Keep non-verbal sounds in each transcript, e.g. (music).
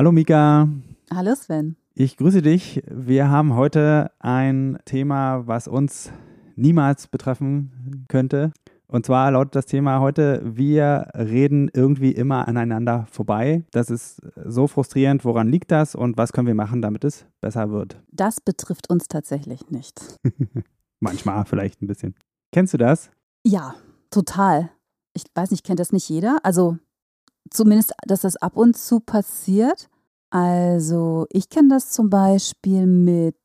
Hallo Mika. Hallo Sven. Ich grüße dich. Wir haben heute ein Thema, was uns niemals betreffen könnte. Und zwar lautet das Thema heute, wir reden irgendwie immer aneinander vorbei. Das ist so frustrierend. Woran liegt das und was können wir machen, damit es besser wird? Das betrifft uns tatsächlich nicht. (laughs) Manchmal vielleicht ein bisschen. Kennst du das? Ja, total. Ich weiß nicht, kennt das nicht jeder? Also zumindest, dass das ab und zu passiert. Also ich kenne das zum Beispiel mit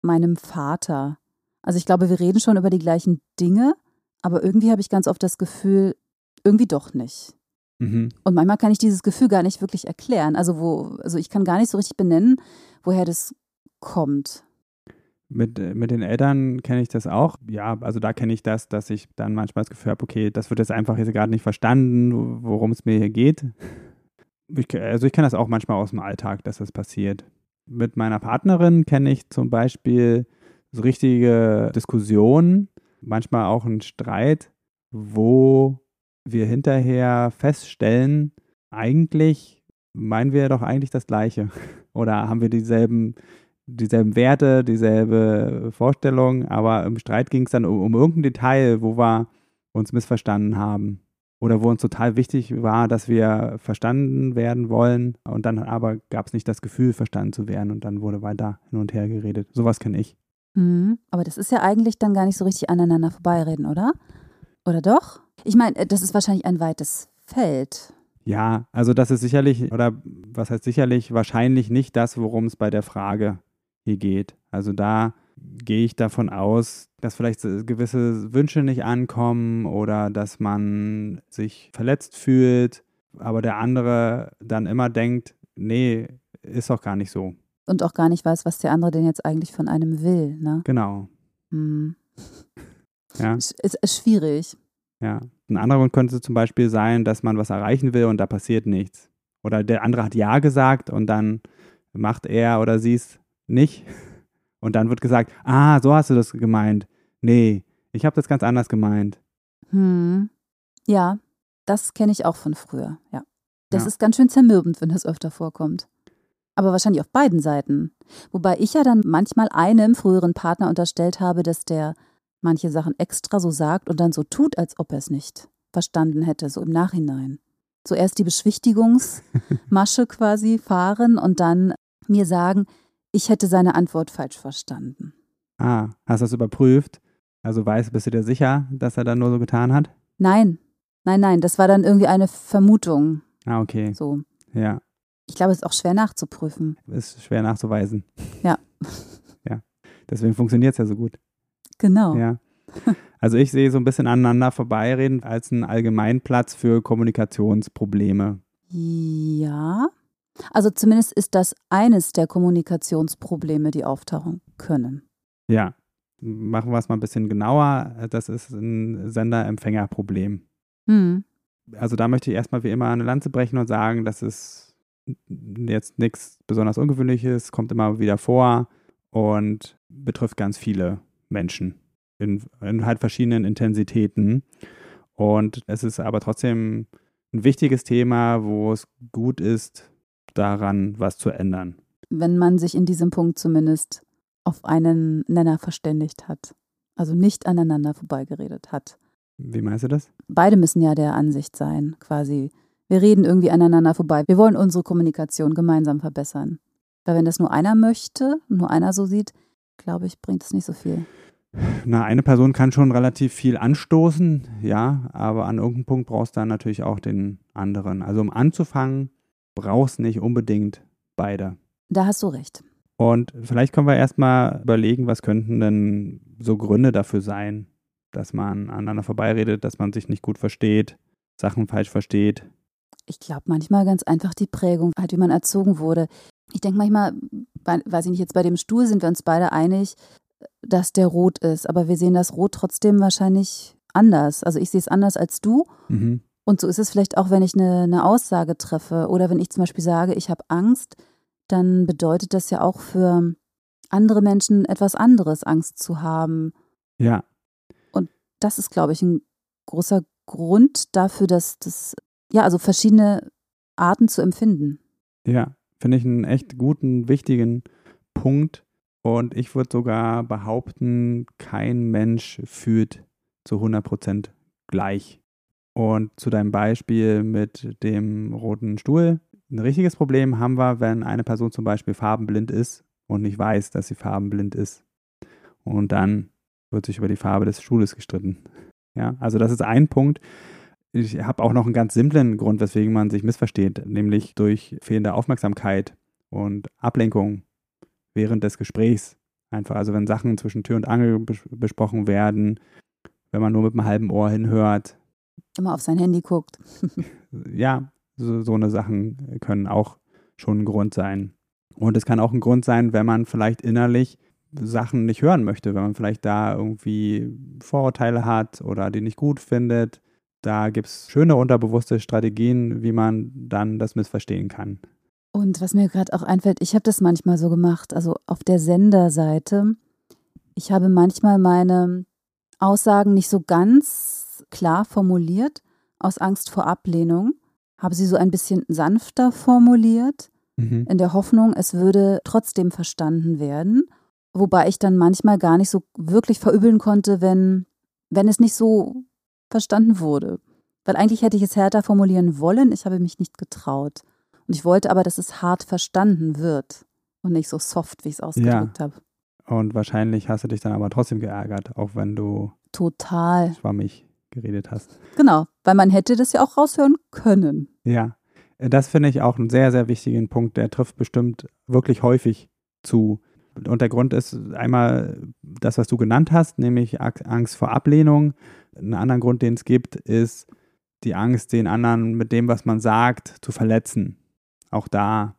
meinem Vater. Also ich glaube, wir reden schon über die gleichen Dinge, aber irgendwie habe ich ganz oft das Gefühl, irgendwie doch nicht. Mhm. Und manchmal kann ich dieses Gefühl gar nicht wirklich erklären. Also wo, also ich kann gar nicht so richtig benennen, woher das kommt. Mit, äh, mit den Eltern kenne ich das auch. Ja, also da kenne ich das, dass ich dann manchmal das Gefühl habe, okay, das wird jetzt einfach jetzt gerade nicht verstanden, worum es mir hier geht. Ich, also ich kenne das auch manchmal aus dem Alltag, dass das passiert. Mit meiner Partnerin kenne ich zum Beispiel so richtige Diskussionen, manchmal auch einen Streit, wo wir hinterher feststellen, eigentlich meinen wir doch eigentlich das Gleiche. (laughs) Oder haben wir dieselben dieselben Werte, dieselbe Vorstellung, aber im Streit ging es dann um, um irgendein Detail, wo wir uns missverstanden haben oder wo uns total wichtig war, dass wir verstanden werden wollen und dann aber gab es nicht das Gefühl, verstanden zu werden und dann wurde weiter hin und her geredet. Sowas kenne ich. Mhm, aber das ist ja eigentlich dann gar nicht so richtig aneinander vorbeireden, oder? Oder doch? Ich meine, äh, das ist wahrscheinlich ein weites Feld. Ja, also das ist sicherlich, oder was heißt sicherlich, wahrscheinlich nicht das, worum es bei der Frage hier geht. Also da gehe ich davon aus, dass vielleicht gewisse Wünsche nicht ankommen oder dass man sich verletzt fühlt, aber der andere dann immer denkt, nee, ist doch gar nicht so. Und auch gar nicht weiß, was der andere denn jetzt eigentlich von einem will, ne? Genau. Hm. (laughs) Ja. Ist, ist schwierig. Ja. Ein anderer Grund könnte zum Beispiel sein, dass man was erreichen will und da passiert nichts. Oder der andere hat Ja gesagt und dann macht er oder sie es nicht. Und dann wird gesagt, ah, so hast du das gemeint. Nee, ich habe das ganz anders gemeint. Hm. Ja, das kenne ich auch von früher, ja. Das ja. ist ganz schön zermürbend, wenn das öfter vorkommt. Aber wahrscheinlich auf beiden Seiten. Wobei ich ja dann manchmal einem früheren Partner unterstellt habe, dass der manche Sachen extra so sagt und dann so tut, als ob er es nicht verstanden hätte, so im Nachhinein. Zuerst die Beschwichtigungsmasche (laughs) quasi fahren und dann mir sagen, ich hätte seine Antwort falsch verstanden. Ah, hast du das überprüft? Also weißt, bist du dir sicher, dass er dann nur so getan hat? Nein, nein, nein, das war dann irgendwie eine Vermutung. Ah, okay. So. Ja. Ich glaube, es ist auch schwer nachzuprüfen. Ist schwer nachzuweisen. Ja. (laughs) ja. Deswegen funktioniert es ja so gut. Genau. Ja. Also ich sehe so ein bisschen aneinander vorbeireden als einen Allgemeinplatz für Kommunikationsprobleme. Ja. Also zumindest ist das eines der Kommunikationsprobleme, die auftauchen können. Ja, machen wir es mal ein bisschen genauer. Das ist ein Sender-Empfänger-Problem. Hm. Also da möchte ich erstmal wie immer eine Lanze brechen und sagen, das ist jetzt nichts besonders Ungewöhnliches, kommt immer wieder vor und betrifft ganz viele Menschen in, in halt verschiedenen Intensitäten. Und es ist aber trotzdem ein wichtiges Thema, wo es gut ist, daran was zu ändern. Wenn man sich in diesem Punkt zumindest auf einen Nenner verständigt hat, also nicht aneinander vorbeigeredet hat. Wie meinst du das? Beide müssen ja der Ansicht sein, quasi. Wir reden irgendwie aneinander vorbei. Wir wollen unsere Kommunikation gemeinsam verbessern. Weil wenn das nur einer möchte, nur einer so sieht, glaube ich, bringt es nicht so viel. Na, eine Person kann schon relativ viel anstoßen, ja, aber an irgendeinem Punkt brauchst du dann natürlich auch den anderen. Also um anzufangen, brauchst nicht unbedingt beide. Da hast du recht. Und vielleicht können wir erstmal überlegen, was könnten denn so Gründe dafür sein, dass man aneinander vorbeiredet, dass man sich nicht gut versteht, Sachen falsch versteht. Ich glaube manchmal ganz einfach die Prägung, halt wie man erzogen wurde. Ich denke manchmal, weiß ich nicht, jetzt bei dem Stuhl sind wir uns beide einig, dass der rot ist, aber wir sehen das Rot trotzdem wahrscheinlich anders. Also ich sehe es anders als du. Mhm. Und so ist es vielleicht auch, wenn ich eine, eine Aussage treffe oder wenn ich zum Beispiel sage, ich habe Angst, dann bedeutet das ja auch für andere Menschen etwas anderes, Angst zu haben. Ja. Und das ist, glaube ich, ein großer Grund dafür, dass das, ja, also verschiedene Arten zu empfinden. Ja, finde ich einen echt guten, wichtigen Punkt. Und ich würde sogar behaupten, kein Mensch fühlt zu 100 Prozent gleich. Und zu deinem Beispiel mit dem roten Stuhl. Ein richtiges Problem haben wir, wenn eine Person zum Beispiel farbenblind ist und nicht weiß, dass sie farbenblind ist. Und dann wird sich über die Farbe des Stuhles gestritten. Ja, also das ist ein Punkt. Ich habe auch noch einen ganz simplen Grund, weswegen man sich missversteht, nämlich durch fehlende Aufmerksamkeit und Ablenkung während des Gesprächs. Einfach, also wenn Sachen zwischen Tür und Angel besprochen werden, wenn man nur mit einem halben Ohr hinhört. Immer auf sein Handy guckt. (laughs) ja, so, so eine Sachen können auch schon ein Grund sein. Und es kann auch ein Grund sein, wenn man vielleicht innerlich Sachen nicht hören möchte, wenn man vielleicht da irgendwie Vorurteile hat oder die nicht gut findet. Da gibt es schöne unterbewusste Strategien, wie man dann das missverstehen kann. Und was mir gerade auch einfällt, ich habe das manchmal so gemacht, also auf der Senderseite. Ich habe manchmal meine Aussagen nicht so ganz klar formuliert, aus Angst vor Ablehnung, habe sie so ein bisschen sanfter formuliert, mhm. in der Hoffnung, es würde trotzdem verstanden werden. Wobei ich dann manchmal gar nicht so wirklich verübeln konnte, wenn, wenn es nicht so verstanden wurde. Weil eigentlich hätte ich es härter formulieren wollen, ich habe mich nicht getraut. Und ich wollte aber, dass es hart verstanden wird und nicht so soft, wie ich es ausgedrückt ja. habe. Und wahrscheinlich hast du dich dann aber trotzdem geärgert, auch wenn du total schwammig geredet hast. Genau, weil man hätte das ja auch raushören können. Ja, das finde ich auch einen sehr, sehr wichtigen Punkt. Der trifft bestimmt wirklich häufig zu. Und der Grund ist einmal das, was du genannt hast, nämlich Angst vor Ablehnung. Ein anderer Grund, den es gibt, ist die Angst, den anderen mit dem, was man sagt, zu verletzen. Auch da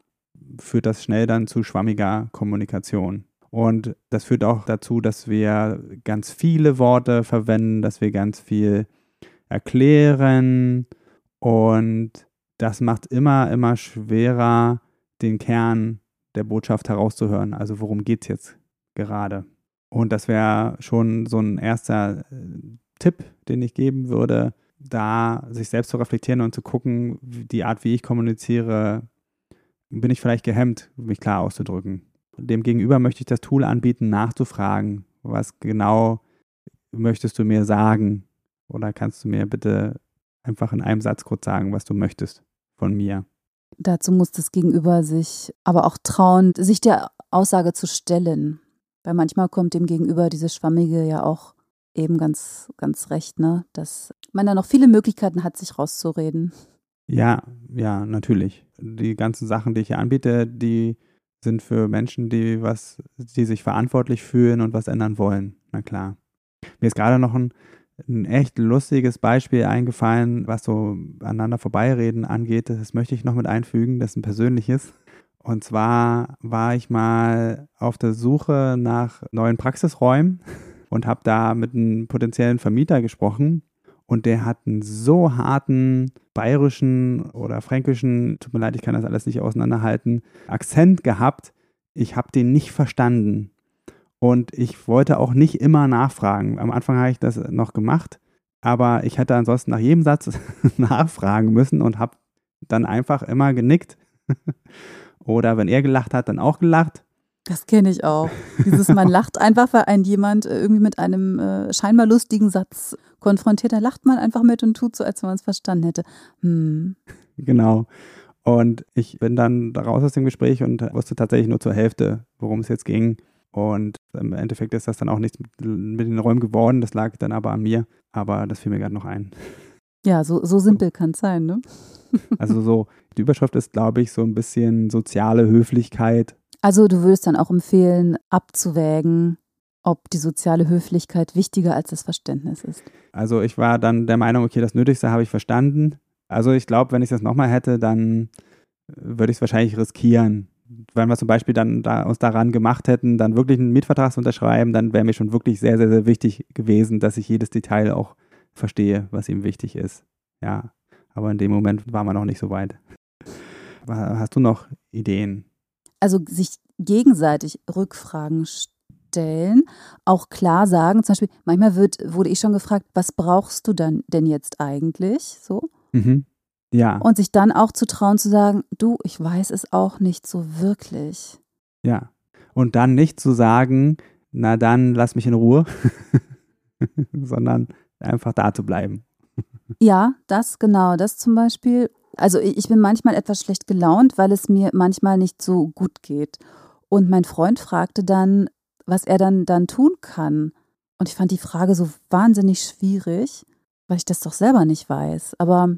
führt das schnell dann zu schwammiger Kommunikation. Und das führt auch dazu, dass wir ganz viele Worte verwenden, dass wir ganz viel erklären und das macht immer, immer schwerer, den Kern der Botschaft herauszuhören. Also worum geht es jetzt gerade? Und das wäre schon so ein erster äh, Tipp, den ich geben würde, da sich selbst zu reflektieren und zu gucken, die Art, wie ich kommuniziere, bin ich vielleicht gehemmt, mich klar auszudrücken. Demgegenüber möchte ich das Tool anbieten, nachzufragen, was genau möchtest du mir sagen? Oder kannst du mir bitte einfach in einem Satz kurz sagen, was du möchtest von mir? Dazu muss das Gegenüber sich aber auch trauen, sich der Aussage zu stellen. Weil manchmal kommt dem Gegenüber dieses Schwammige ja auch eben ganz, ganz recht, ne? Dass man da noch viele Möglichkeiten hat, sich rauszureden. Ja, ja, natürlich. Die ganzen Sachen, die ich hier anbiete, die sind für Menschen, die was, die sich verantwortlich fühlen und was ändern wollen. Na klar. Mir ist gerade noch ein, ein echt lustiges Beispiel eingefallen, was so aneinander vorbeireden angeht. Das möchte ich noch mit einfügen. Das ist ein persönliches. Und zwar war ich mal auf der Suche nach neuen Praxisräumen und habe da mit einem potenziellen Vermieter gesprochen. Und der hat einen so harten bayerischen oder fränkischen, tut mir leid, ich kann das alles nicht auseinanderhalten, Akzent gehabt. Ich habe den nicht verstanden. Und ich wollte auch nicht immer nachfragen. Am Anfang habe ich das noch gemacht, aber ich hätte ansonsten nach jedem Satz (laughs) nachfragen müssen und habe dann einfach immer genickt. (laughs) Oder wenn er gelacht hat, dann auch gelacht. Das kenne ich auch. Dieses, man (laughs) lacht einfach, weil ein jemand äh, irgendwie mit einem äh, scheinbar lustigen Satz konfrontiert. Da lacht man einfach mit und tut so, als wenn man es verstanden hätte. Hm. Genau. Und ich bin dann raus aus dem Gespräch und wusste tatsächlich nur zur Hälfte, worum es jetzt ging. Und im Endeffekt ist das dann auch nichts mit, mit den Räumen geworden. Das lag dann aber an mir. Aber das fiel mir gerade noch ein. Ja, so, so simpel kann es sein, ne? Also so, die Überschrift ist, glaube ich, so ein bisschen soziale Höflichkeit also du würdest dann auch empfehlen, abzuwägen, ob die soziale Höflichkeit wichtiger als das Verständnis ist. Also ich war dann der Meinung, okay, das Nötigste habe ich verstanden. Also ich glaube, wenn ich das nochmal hätte, dann würde ich es wahrscheinlich riskieren. Wenn wir zum Beispiel dann da, uns daran gemacht hätten, dann wirklich einen Mietvertrag zu unterschreiben, dann wäre mir schon wirklich sehr, sehr, sehr wichtig gewesen, dass ich jedes Detail auch verstehe, was ihm wichtig ist. Ja, aber in dem Moment waren wir noch nicht so weit. Hast du noch Ideen? Also sich gegenseitig Rückfragen stellen, auch klar sagen, zum Beispiel, manchmal wird, wurde ich schon gefragt, was brauchst du dann denn jetzt eigentlich? So. Mhm. Ja. Und sich dann auch zu trauen zu sagen, du, ich weiß es auch nicht so wirklich. Ja. Und dann nicht zu sagen, na dann lass mich in Ruhe, (laughs) sondern einfach da zu bleiben. Ja, das genau, das zum Beispiel. Also ich bin manchmal etwas schlecht gelaunt, weil es mir manchmal nicht so gut geht. Und mein Freund fragte dann, was er dann, dann tun kann. Und ich fand die Frage so wahnsinnig schwierig, weil ich das doch selber nicht weiß. Aber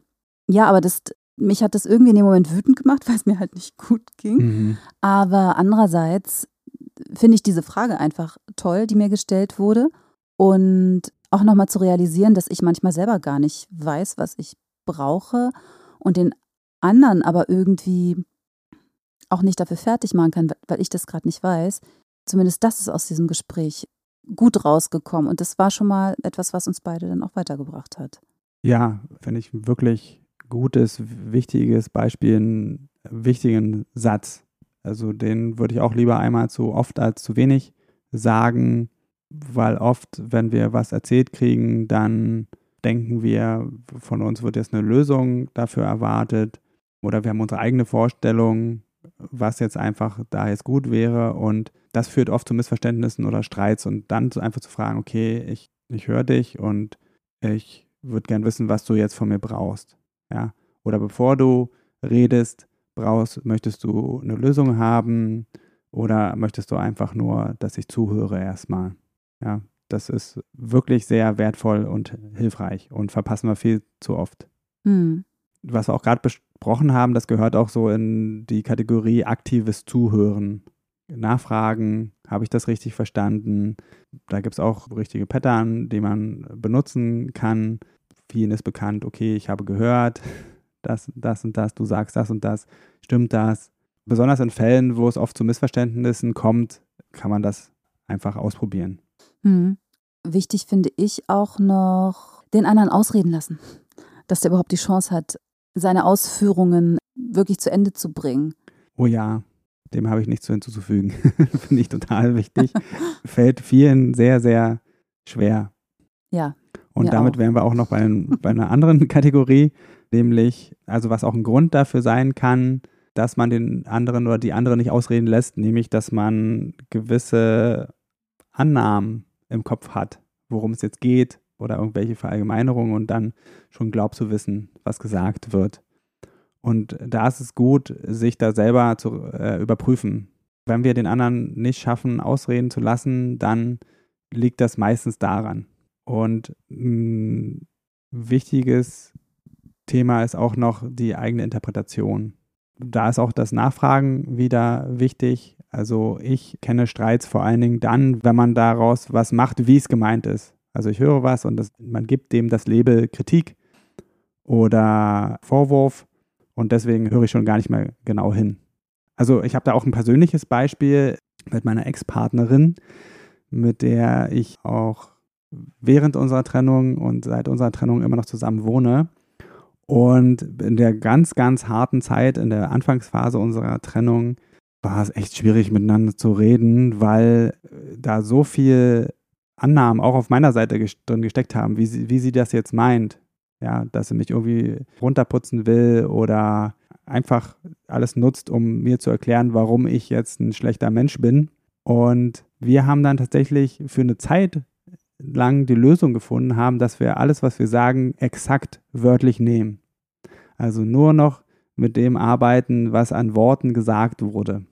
ja, aber das, mich hat das irgendwie in dem Moment wütend gemacht, (laughs) weil es mir halt nicht gut ging. Mhm. Aber andererseits finde ich diese Frage einfach toll, die mir gestellt wurde. Und auch nochmal zu realisieren, dass ich manchmal selber gar nicht weiß, was ich brauche und den anderen aber irgendwie auch nicht dafür fertig machen kann, weil ich das gerade nicht weiß. Zumindest das ist aus diesem Gespräch gut rausgekommen. Und das war schon mal etwas, was uns beide dann auch weitergebracht hat. Ja, finde ich wirklich gutes, wichtiges Beispiel, einen wichtigen Satz. Also den würde ich auch lieber einmal zu oft als zu wenig sagen, weil oft, wenn wir was erzählt kriegen, dann denken wir, von uns wird jetzt eine Lösung dafür erwartet oder wir haben unsere eigene Vorstellung, was jetzt einfach da jetzt gut wäre und das führt oft zu Missverständnissen oder Streits und dann einfach zu fragen, okay, ich, ich höre dich und ich würde gern wissen, was du jetzt von mir brauchst. Ja? Oder bevor du redest, brauchst, möchtest du eine Lösung haben oder möchtest du einfach nur, dass ich zuhöre erstmal? Ja, das ist wirklich sehr wertvoll und hilfreich und verpassen wir viel zu oft. Hm. Was wir auch gerade besprochen haben, das gehört auch so in die Kategorie aktives Zuhören. Nachfragen, habe ich das richtig verstanden? Da gibt es auch richtige Pattern, die man benutzen kann. Vielen ist bekannt, okay, ich habe gehört, (laughs) das, das und das, du sagst das und das, stimmt das? Besonders in Fällen, wo es oft zu Missverständnissen kommt, kann man das einfach ausprobieren. Hm. Wichtig finde ich auch noch, den anderen ausreden lassen, dass der überhaupt die Chance hat, seine Ausführungen wirklich zu Ende zu bringen. Oh ja, dem habe ich nichts hinzuzufügen. (laughs) finde ich total wichtig. (laughs) Fällt vielen sehr, sehr schwer. Ja. Und damit auch. wären wir auch noch bei, bei einer anderen (laughs) Kategorie, nämlich, also was auch ein Grund dafür sein kann, dass man den anderen oder die andere nicht ausreden lässt, nämlich, dass man gewisse Annahmen im Kopf hat, worum es jetzt geht oder irgendwelche Verallgemeinerungen und dann schon glaubt zu wissen, was gesagt wird. Und da ist es gut, sich da selber zu äh, überprüfen. Wenn wir den anderen nicht schaffen, ausreden zu lassen, dann liegt das meistens daran. Und ein wichtiges Thema ist auch noch die eigene Interpretation. Da ist auch das Nachfragen wieder wichtig. Also ich kenne Streits vor allen Dingen dann, wenn man daraus was macht, wie es gemeint ist. Also ich höre was und das, man gibt dem das Label Kritik oder Vorwurf und deswegen höre ich schon gar nicht mehr genau hin. Also ich habe da auch ein persönliches Beispiel mit meiner Ex-Partnerin, mit der ich auch während unserer Trennung und seit unserer Trennung immer noch zusammen wohne. Und in der ganz, ganz harten Zeit, in der Anfangsphase unserer Trennung, war es echt schwierig miteinander zu reden, weil äh, da so viel Annahmen auch auf meiner Seite drin gesteckt haben, wie sie, wie sie das jetzt meint. Ja, dass sie mich irgendwie runterputzen will oder einfach alles nutzt, um mir zu erklären, warum ich jetzt ein schlechter Mensch bin. Und wir haben dann tatsächlich für eine Zeit lang die Lösung gefunden haben, dass wir alles, was wir sagen, exakt wörtlich nehmen. Also nur noch mit dem arbeiten, was an Worten gesagt wurde.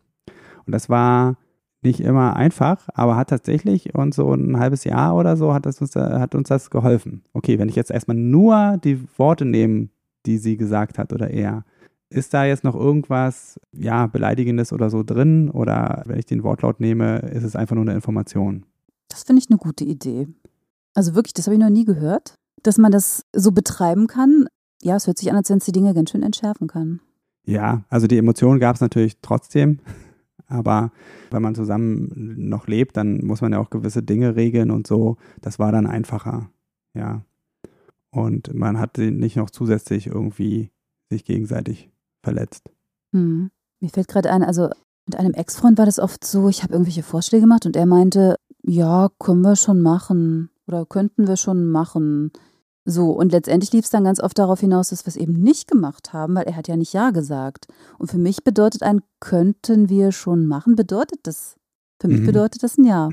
Und das war nicht immer einfach, aber hat tatsächlich und so ein halbes Jahr oder so hat, das uns, hat uns das geholfen. Okay, wenn ich jetzt erstmal nur die Worte nehme, die sie gesagt hat oder er, ist da jetzt noch irgendwas, ja, Beleidigendes oder so drin? Oder wenn ich den Wortlaut nehme, ist es einfach nur eine Information? Das finde ich eine gute Idee. Also wirklich, das habe ich noch nie gehört, dass man das so betreiben kann. ja, es hört sich an, als wenn es die Dinge ganz schön entschärfen kann. Ja, also die Emotionen gab es natürlich trotzdem. Aber wenn man zusammen noch lebt, dann muss man ja auch gewisse Dinge regeln und so. Das war dann einfacher. Ja. Und man hat nicht noch zusätzlich irgendwie sich gegenseitig verletzt. Hm. Mir fällt gerade ein, also mit einem Ex-Freund war das oft so, ich habe irgendwelche Vorschläge gemacht und er meinte, ja, können wir schon machen oder könnten wir schon machen. So, und letztendlich lief es dann ganz oft darauf hinaus, dass wir es eben nicht gemacht haben, weil er hat ja nicht Ja gesagt. Und für mich bedeutet ein könnten wir schon machen, bedeutet das. Für mich mhm. bedeutet das ein Ja.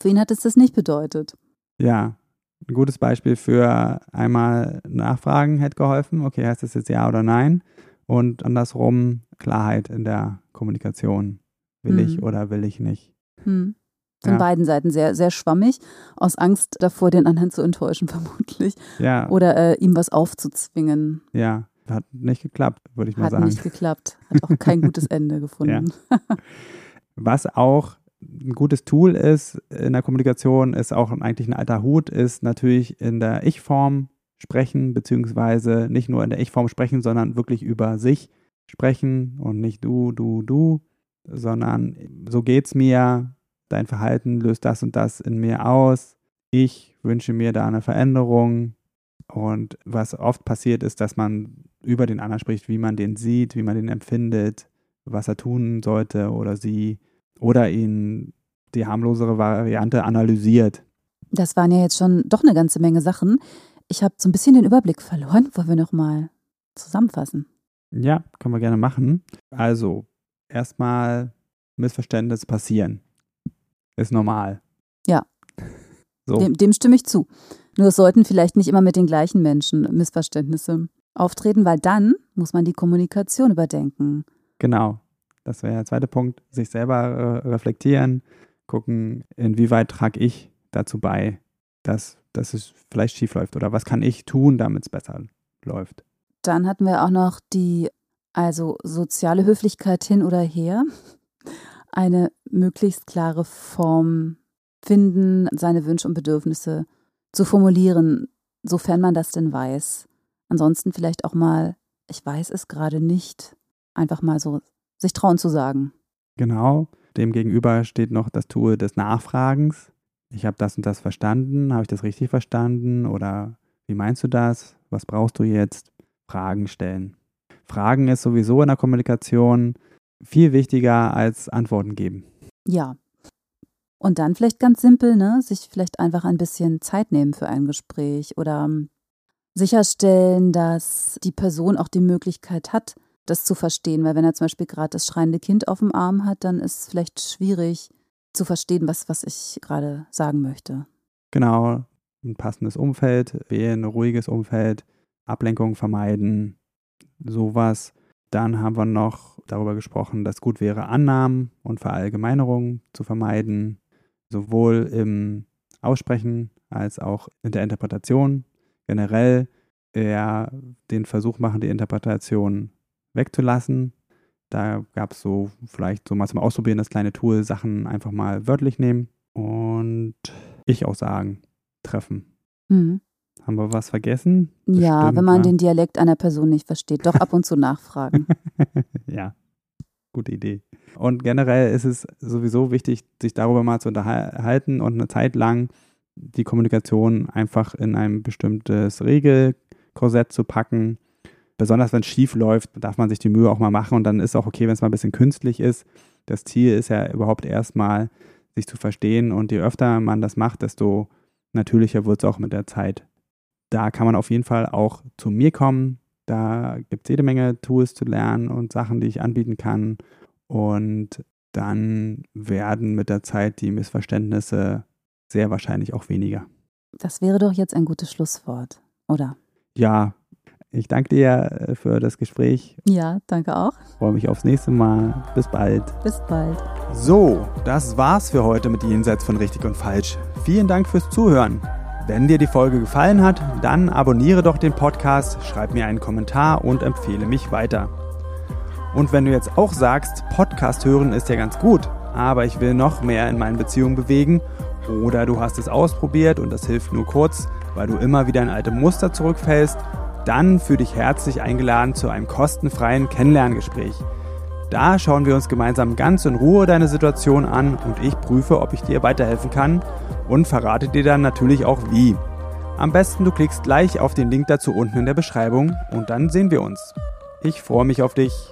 Für ihn hat es das nicht bedeutet. Ja, ein gutes Beispiel für einmal Nachfragen hätte geholfen. Okay, heißt das jetzt Ja oder Nein? Und andersrum Klarheit in der Kommunikation. Will hm. ich oder will ich nicht? Hm. Von ja. beiden Seiten sehr, sehr schwammig, aus Angst davor, den anderen zu enttäuschen, (laughs) vermutlich. Ja. Oder äh, ihm was aufzuzwingen. Ja, hat nicht geklappt, würde ich mal hat sagen. Hat nicht geklappt. Hat auch kein (laughs) gutes Ende gefunden. Ja. (laughs) Was auch ein gutes Tool ist in der Kommunikation, ist auch eigentlich ein alter Hut, ist natürlich in der Ich-Form sprechen, beziehungsweise nicht nur in der Ich-Form sprechen, sondern wirklich über sich sprechen und nicht du, du, du, sondern so geht's mir, dein Verhalten löst das und das in mir aus, ich wünsche mir da eine Veränderung. Und was oft passiert ist, dass man über den anderen spricht, wie man den sieht, wie man den empfindet, was er tun sollte oder sie oder ihn die harmlosere Variante analysiert. Das waren ja jetzt schon doch eine ganze Menge Sachen. Ich habe so ein bisschen den Überblick verloren. Wollen wir nochmal zusammenfassen? Ja, können wir gerne machen. Also, erstmal Missverständnisse passieren. Ist normal. Ja. (laughs) So. Dem, dem stimme ich zu. Nur es sollten vielleicht nicht immer mit den gleichen Menschen Missverständnisse auftreten, weil dann muss man die Kommunikation überdenken. Genau. Das wäre der zweite Punkt. Sich selber äh, reflektieren, gucken, inwieweit trage ich dazu bei, dass, dass es vielleicht schief läuft oder was kann ich tun, damit es besser läuft. Dann hatten wir auch noch die, also soziale Höflichkeit hin oder her. Eine möglichst klare Form finden, seine Wünsche und Bedürfnisse zu formulieren, sofern man das denn weiß. Ansonsten vielleicht auch mal, ich weiß es gerade nicht, einfach mal so sich trauen zu sagen. Genau. Demgegenüber steht noch das Tool des Nachfragens. Ich habe das und das verstanden. Habe ich das richtig verstanden? Oder wie meinst du das? Was brauchst du jetzt? Fragen stellen. Fragen ist sowieso in der Kommunikation viel wichtiger als Antworten geben. Ja. Und dann vielleicht ganz simpel, ne? Sich vielleicht einfach ein bisschen Zeit nehmen für ein Gespräch oder ähm, sicherstellen, dass die Person auch die Möglichkeit hat, das zu verstehen. Weil wenn er zum Beispiel gerade das schreiende Kind auf dem Arm hat, dann ist es vielleicht schwierig zu verstehen, was, was ich gerade sagen möchte. Genau, ein passendes Umfeld, wählen ein ruhiges Umfeld, Ablenkung vermeiden, sowas. Dann haben wir noch darüber gesprochen, dass gut wäre, Annahmen und Verallgemeinerungen zu vermeiden, sowohl im Aussprechen als auch in der Interpretation. Generell eher den Versuch machen, die Interpretation wegzulassen. Da gab es so vielleicht so mal zum Ausprobieren das kleine Tool, Sachen einfach mal wörtlich nehmen und ich auch sagen, treffen. Mhm. Haben wir was vergessen? Bestimmt, ja, wenn man ja. den Dialekt einer Person nicht versteht, doch ab und zu nachfragen. (laughs) ja, gute Idee. Und generell ist es sowieso wichtig, sich darüber mal zu unterhalten und eine Zeit lang die Kommunikation einfach in ein bestimmtes Regelkorsett zu packen besonders wenn es schief läuft, darf man sich die Mühe auch mal machen und dann ist auch okay, wenn es mal ein bisschen künstlich ist. Das Ziel ist ja überhaupt erstmal, sich zu verstehen und je öfter man das macht, desto natürlicher wird es auch mit der Zeit. Da kann man auf jeden Fall auch zu mir kommen. Da gibt es jede Menge Tools zu lernen und Sachen, die ich anbieten kann. Und dann werden mit der Zeit die Missverständnisse sehr wahrscheinlich auch weniger. Das wäre doch jetzt ein gutes Schlusswort, oder? Ja, ich danke dir äh, für das Gespräch. Ja, danke auch. Freue mich aufs nächste Mal. Bis bald. Bis bald. So, das war's für heute mit Jenseits von Richtig und Falsch. Vielen Dank fürs Zuhören. Wenn dir die Folge gefallen hat, dann abonniere doch den Podcast, schreib mir einen Kommentar und empfehle mich weiter. Und wenn du jetzt auch sagst, Podcast hören ist ja ganz gut, aber ich will noch mehr in meinen Beziehungen bewegen oder du hast es ausprobiert und das hilft nur kurz, weil du immer wieder in alte Muster zurückfällst dann fühle dich herzlich eingeladen zu einem kostenfreien Kennenlerngespräch. Da schauen wir uns gemeinsam ganz in Ruhe deine Situation an und ich prüfe, ob ich dir weiterhelfen kann und verrate dir dann natürlich auch wie. Am besten du klickst gleich auf den Link dazu unten in der Beschreibung und dann sehen wir uns. Ich freue mich auf dich.